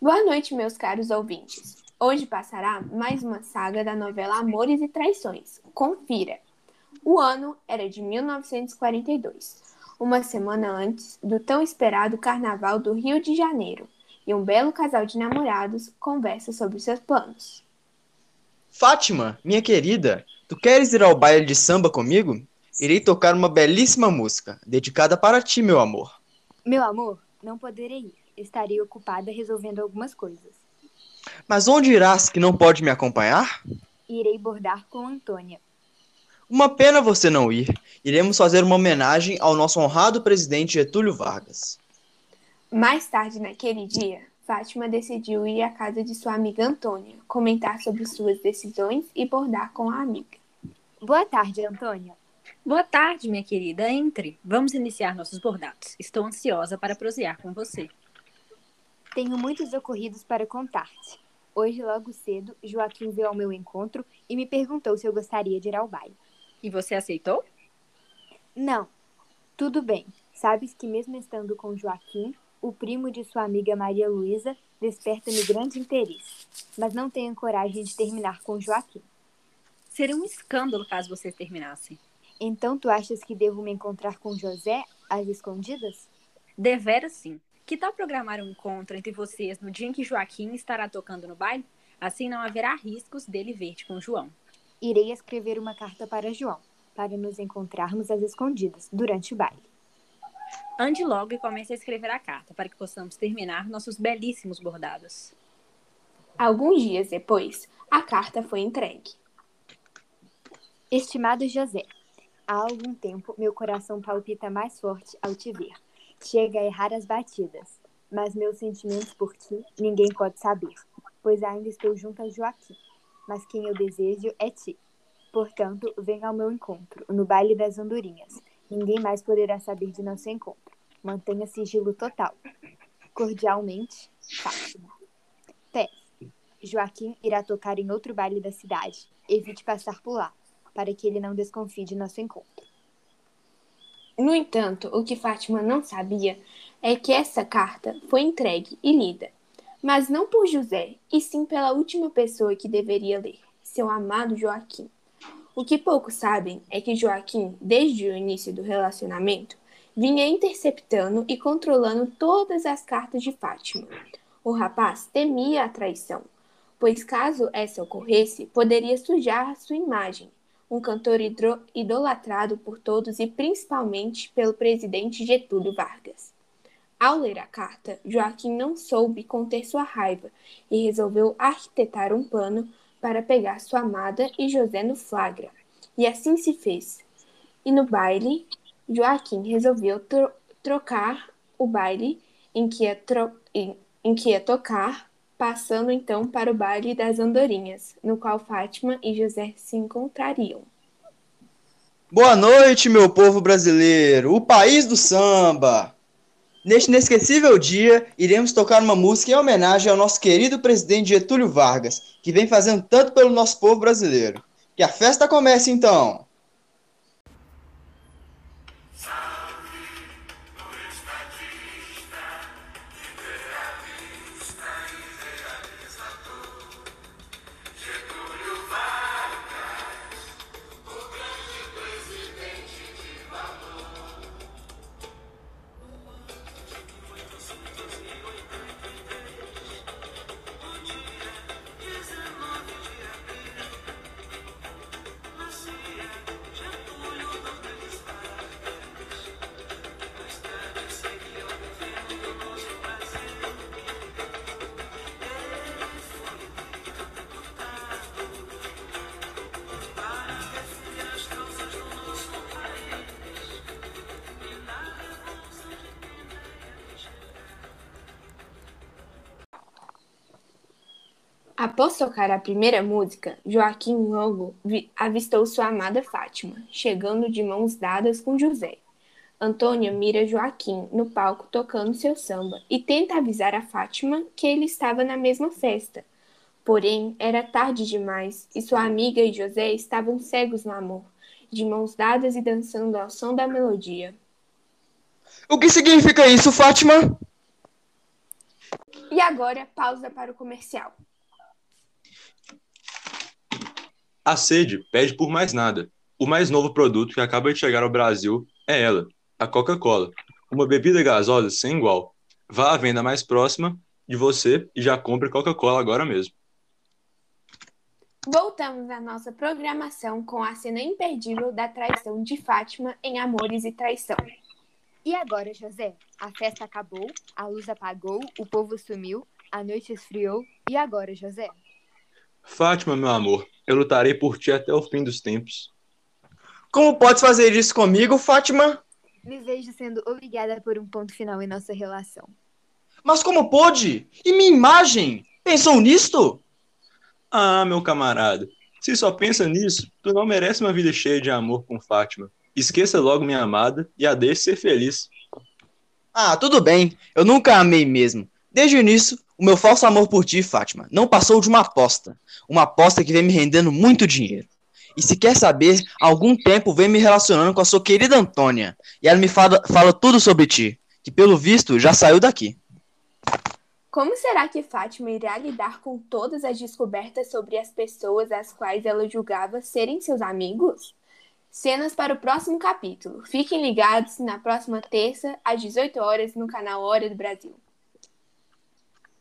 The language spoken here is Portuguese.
Boa noite, meus caros ouvintes. Hoje passará mais uma saga da novela Amores e Traições. Confira. O ano era de 1942, uma semana antes do tão esperado Carnaval do Rio de Janeiro, e um belo casal de namorados conversa sobre seus planos. Fátima, minha querida, tu queres ir ao baile de samba comigo? Irei tocar uma belíssima música, dedicada para ti, meu amor. Meu amor, não poderei ir. Estarei ocupada resolvendo algumas coisas. Mas onde irás que não pode me acompanhar? Irei bordar com Antônia. Uma pena você não ir. Iremos fazer uma homenagem ao nosso honrado presidente Getúlio Vargas. Mais tarde naquele dia, Fátima decidiu ir à casa de sua amiga Antônia, comentar sobre suas decisões e bordar com a amiga. Boa tarde, Antônia. Boa tarde, minha querida. Entre. Vamos iniciar nossos bordados. Estou ansiosa para prosear com você. Tenho muitos ocorridos para contar-te. Hoje, logo cedo, Joaquim veio ao meu encontro e me perguntou se eu gostaria de ir ao baile. E você aceitou? Não. Tudo bem. Sabes que mesmo estando com Joaquim, o primo de sua amiga Maria Luísa desperta-me grande interesse, mas não tenho coragem de terminar com Joaquim. Seria um escândalo caso vocês terminassem. Então tu achas que devo me encontrar com José às escondidas? Devera sim. Que tal programar um encontro entre vocês no dia em que Joaquim estará tocando no baile? Assim não haverá riscos dele ver-te com João. Irei escrever uma carta para João, para nos encontrarmos às escondidas durante o baile. Ande logo e comece a escrever a carta para que possamos terminar nossos belíssimos bordados. Alguns dias depois, a carta foi entregue. Estimado José, há algum tempo meu coração palpita mais forte ao te ver. Chega a errar as batidas, mas meus sentimentos por ti ninguém pode saber, pois ainda estou junto a Joaquim. Mas quem eu desejo é ti. Portanto, venha ao meu encontro, no baile das andorinhas. Ninguém mais poderá saber de nosso encontro. Mantenha sigilo total. Cordialmente, Fátima. P. Joaquim irá tocar em outro baile da cidade. Evite passar por lá, para que ele não desconfie de nosso encontro. No entanto, o que Fátima não sabia é que essa carta foi entregue e lida, mas não por José, e sim pela última pessoa que deveria ler, seu amado Joaquim. O que poucos sabem é que Joaquim, desde o início do relacionamento, vinha interceptando e controlando todas as cartas de Fátima. O rapaz temia a traição, pois caso essa ocorresse, poderia sujar sua imagem. Um cantor idolatrado por todos e principalmente pelo presidente Getúlio Vargas. Ao ler a carta, Joaquim não soube conter sua raiva e resolveu arquitetar um plano para pegar sua amada e José no flagra. E assim se fez. E no baile, Joaquim resolveu tro trocar o baile em que, ia em, em que ia tocar, passando então para o baile das andorinhas, no qual Fátima e José se encontrariam. Boa noite, meu povo brasileiro, o país do samba! Neste inesquecível dia, iremos tocar uma música em homenagem ao nosso querido presidente Getúlio Vargas, que vem fazendo tanto pelo nosso povo brasileiro. Que a festa comece então! Após tocar a primeira música, Joaquim logo avistou sua amada Fátima, chegando de mãos dadas com José. Antônia mira Joaquim no palco tocando seu samba e tenta avisar a Fátima que ele estava na mesma festa. Porém, era tarde demais e sua amiga e José estavam cegos no amor, de mãos dadas e dançando ao som da melodia. O que significa isso, Fátima? E agora, pausa para o comercial. A sede pede por mais nada. O mais novo produto que acaba de chegar ao Brasil é ela, a Coca-Cola, uma bebida gasosa sem igual. Vá à venda mais próxima de você e já compre Coca-Cola agora mesmo. Voltamos à nossa programação com a cena imperdível da traição de Fátima em Amores e Traição. E agora, José? A festa acabou, a luz apagou, o povo sumiu, a noite esfriou. E agora, José? Fátima, meu amor, eu lutarei por ti até o fim dos tempos. Como podes fazer isso comigo, Fátima? Me vejo sendo obrigada por um ponto final em nossa relação. Mas como pôde? E minha imagem? Pensou nisto? Ah, meu camarada, se só pensa nisso, tu não merece uma vida cheia de amor com Fátima. Esqueça logo minha amada e a deixe ser feliz. Ah, tudo bem. Eu nunca amei mesmo. Desde o início, o meu falso amor por ti, Fátima, não passou de uma aposta. Uma aposta que vem me rendendo muito dinheiro. E se quer saber, há algum tempo vem me relacionando com a sua querida Antônia. E ela me fala, fala tudo sobre ti, que pelo visto já saiu daqui. Como será que Fátima irá lidar com todas as descobertas sobre as pessoas às quais ela julgava serem seus amigos? Cenas para o próximo capítulo. Fiquem ligados na próxima terça, às 18 horas, no canal Hora do Brasil.